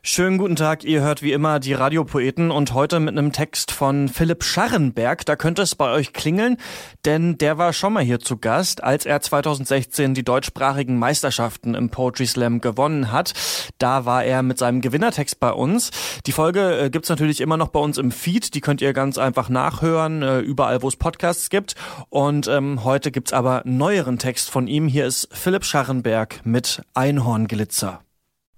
Schönen guten Tag, ihr hört wie immer die Radiopoeten und heute mit einem Text von Philipp Scharrenberg. Da könnte es bei euch klingeln, denn der war schon mal hier zu Gast, als er 2016 die deutschsprachigen Meisterschaften im Poetry Slam gewonnen hat. Da war er mit seinem Gewinnertext bei uns. Die Folge äh, gibt's natürlich immer noch bei uns im Feed, die könnt ihr ganz einfach nachhören, äh, überall wo es Podcasts gibt. Und ähm, heute gibt's aber neueren Text von ihm. Hier ist Philipp Scharrenberg mit Einhornglitzer.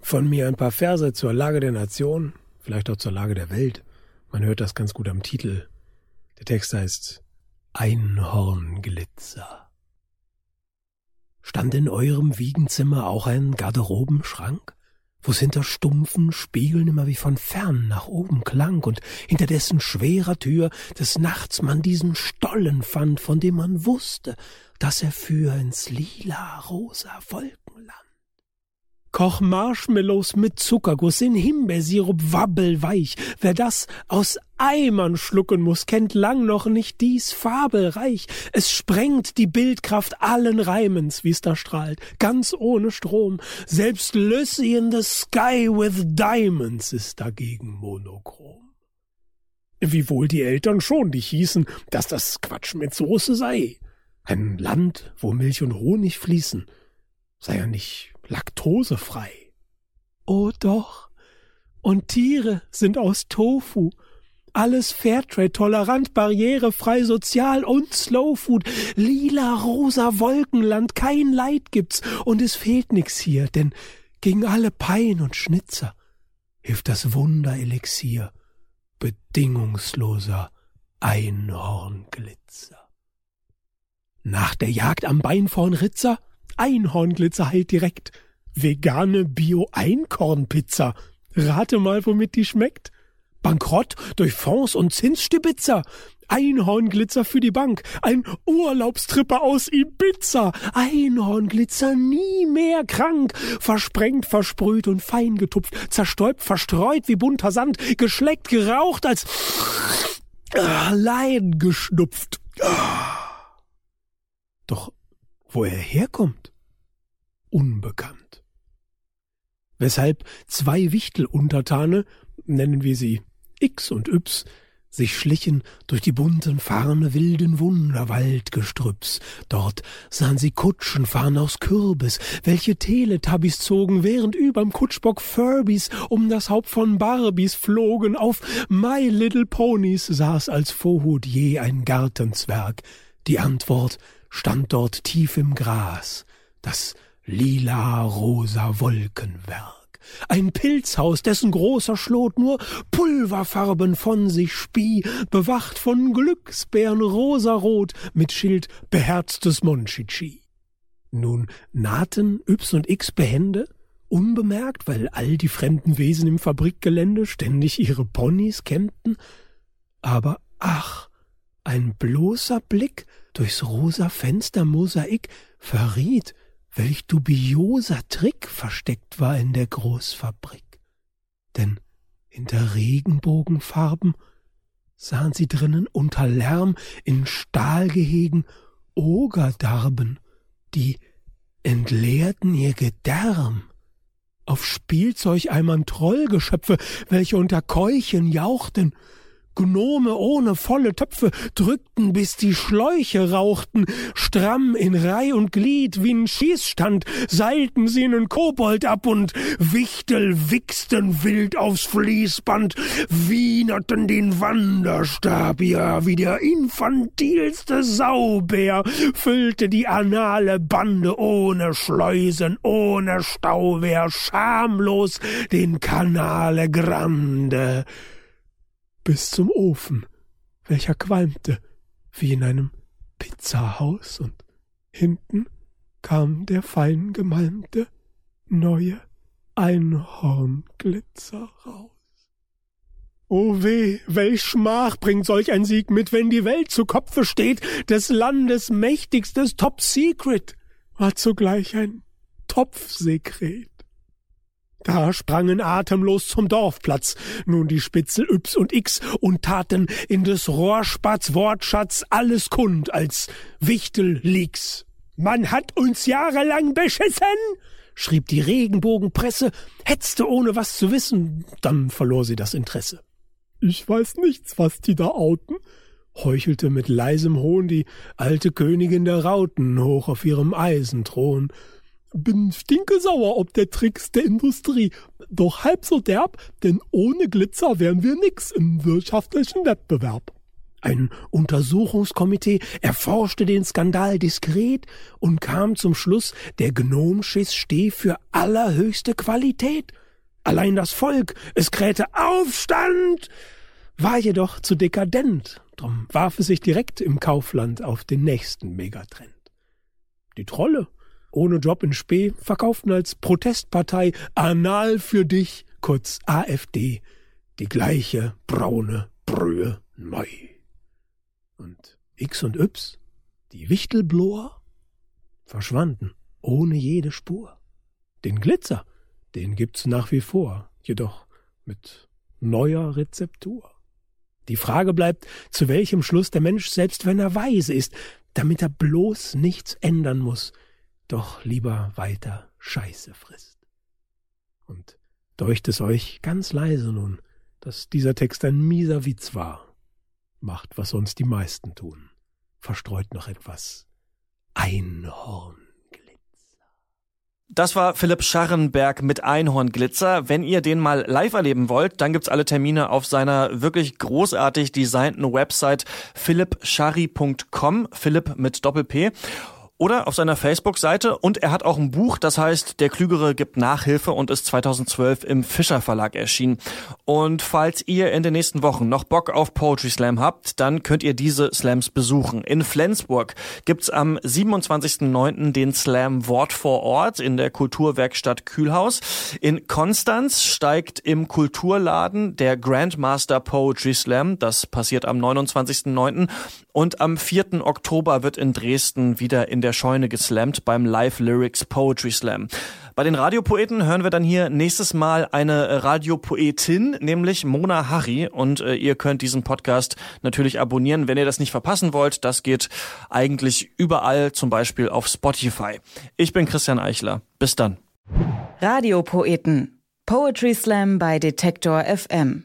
Von mir ein paar Verse zur Lage der Nation, vielleicht auch zur Lage der Welt. Man hört das ganz gut am Titel. Der Text heißt Einhornglitzer. Stand in eurem Wiegenzimmer auch ein Garderobenschrank, wo's hinter stumpfen Spiegeln immer wie von fern nach oben klang und hinter dessen schwerer Tür des Nachts man diesen Stollen fand, von dem man wusste, dass er führ ins lila-rosa Wolkenland. Koch Marshmallows mit Zuckerguss in Himbeersirup wabbelweich. Wer das aus Eimern schlucken muss, kennt lang noch nicht dies fabelreich. Es sprengt die Bildkraft allen Reimens, wie's da strahlt, ganz ohne Strom. Selbst Lucy in the Sky with Diamonds ist dagegen monochrom. Wiewohl die Eltern schon dich hießen, dass das Quatsch mit Soße sei. Ein Land, wo Milch und Honig fließen, sei ja nicht laktosefrei. Oh doch. Und Tiere sind aus Tofu. Alles Fairtrade, tolerant, barrierefrei, sozial und Slowfood. Lila, rosa Wolkenland, kein Leid gibt's und es fehlt nix hier, denn gegen alle Pein und Schnitzer hilft das Wunderelixier bedingungsloser Einhornglitzer. Nach der Jagd am Bein vorn Ritzer Einhornglitzer heilt direkt. Vegane Bio-Einkornpizza. Rate mal, womit die schmeckt. Bankrott durch Fonds und Zinsstibitzer. Einhornglitzer für die Bank. Ein Urlaubstripper aus Ibiza. Einhornglitzer nie mehr krank. Versprengt, versprüht und fein getupft. Zerstäubt, verstreut wie bunter Sand. Geschleckt, geraucht als Leiden geschnupft. Doch wo er herkommt? Unbekannt. Weshalb zwei Wichteluntertane, nennen wir sie X und Y, sich schlichen durch die bunten Farne wilden Wunderwaldgestrüpps. Dort sahen sie Kutschen fahren aus Kürbis, welche Teletubbies zogen, während überm Kutschbock Furbies um das Haupt von Barbies flogen. Auf My Little Ponies saß als Vorhut je ein Gartenzwerg. Die Antwort stand dort tief im Gras das lila-rosa Wolkenwerk. Ein Pilzhaus, dessen großer Schlot nur Pulverfarben von sich spie, bewacht von Glücksbären rosarot mit Schild beherztes Monchichi. Nun nahten Y und X behende, unbemerkt, weil all die fremden Wesen im Fabrikgelände ständig ihre Ponys kämmten, aber ach, ein bloßer Blick durchs rosa Fenstermosaik verriet, welch dubioser Trick versteckt war in der Großfabrik. Denn hinter Regenbogenfarben sahen sie drinnen unter Lärm in Stahlgehegen Ogerdarben, die entleerten ihr Gedärm. Auf Spielzeugeimern Trollgeschöpfe, welche unter Keuchen jauchten, Gnome ohne volle Töpfe drückten, bis die Schläuche rauchten, stramm in Reih und Glied wie n Schießstand, seilten sie nen Kobold ab und Wichtel wichsten wild aufs Fließband, wienerten den Wanderstab, ja, wie der infantilste Saubär, füllte die anale Bande ohne Schleusen, ohne Stauwehr, schamlos den Kanale Grande bis zum Ofen, welcher qualmte wie in einem Pizzahaus, und hinten kam der fein gemalmte neue Einhornglitzer raus. O weh, welch Schmach bringt solch ein Sieg mit, wenn die Welt zu Kopfe steht, des Landes mächtigstes Top Secret war zugleich ein Topfsekret. Da sprangen atemlos zum Dorfplatz nun die Spitzel Y und X und taten in des Rohrspatz Wortschatz alles kund als Wichtel Leaks Man hat uns jahrelang beschissen, schrieb die Regenbogenpresse, hetzte ohne was zu wissen, dann verlor sie das Interesse. Ich weiß nichts, was die da outen, heuchelte mit leisem Hohn die alte Königin der Rauten hoch auf ihrem Eisenthron. Bin stinkesauer ob der Tricks der Industrie, doch halb so derb, denn ohne Glitzer wären wir nix im wirtschaftlichen Wettbewerb. Ein Untersuchungskomitee erforschte den Skandal diskret und kam zum Schluss, der Gnomschiss stehe für allerhöchste Qualität. Allein das Volk, es krähte Aufstand, war jedoch zu dekadent, drum warf es sich direkt im Kaufland auf den nächsten Megatrend. Die Trolle, ohne Job in Spee, verkauften als Protestpartei Anal für dich, kurz AfD, die gleiche braune Brühe neu. Und X und Y, die Wichtelbloer, verschwanden ohne jede Spur. Den Glitzer, den gibt's nach wie vor, jedoch mit neuer Rezeptur. Die Frage bleibt, zu welchem Schluss der Mensch, selbst wenn er weise ist, damit er bloß nichts ändern muss, doch lieber weiter Scheiße frisst. Und deucht es euch ganz leise nun, dass dieser Text ein mieser Witz war. Macht, was sonst die meisten tun. Verstreut noch etwas Einhorn. Das war Philipp Scharrenberg mit Einhornglitzer. Wenn ihr den mal live erleben wollt, dann gibt's alle Termine auf seiner wirklich großartig designten Website philippscharri.com, Philipp mit Doppel-P oder auf seiner Facebook-Seite und er hat auch ein Buch, das heißt Der Klügere gibt Nachhilfe und ist 2012 im Fischer Verlag erschienen. Und falls ihr in den nächsten Wochen noch Bock auf Poetry Slam habt, dann könnt ihr diese Slams besuchen. In Flensburg gibt's am 27.09. den Slam Wort vor Ort in der Kulturwerkstatt Kühlhaus. In Konstanz steigt im Kulturladen der Grandmaster Poetry Slam. Das passiert am 29.09. Und am 4. Oktober wird in Dresden wieder in der Scheune geslammt beim Live Lyrics Poetry Slam. Bei den Radiopoeten hören wir dann hier nächstes Mal eine Radiopoetin, nämlich Mona Harry. Und äh, ihr könnt diesen Podcast natürlich abonnieren, wenn ihr das nicht verpassen wollt. Das geht eigentlich überall, zum Beispiel auf Spotify. Ich bin Christian Eichler. Bis dann. Radiopoeten. Poetry Slam bei Detektor FM.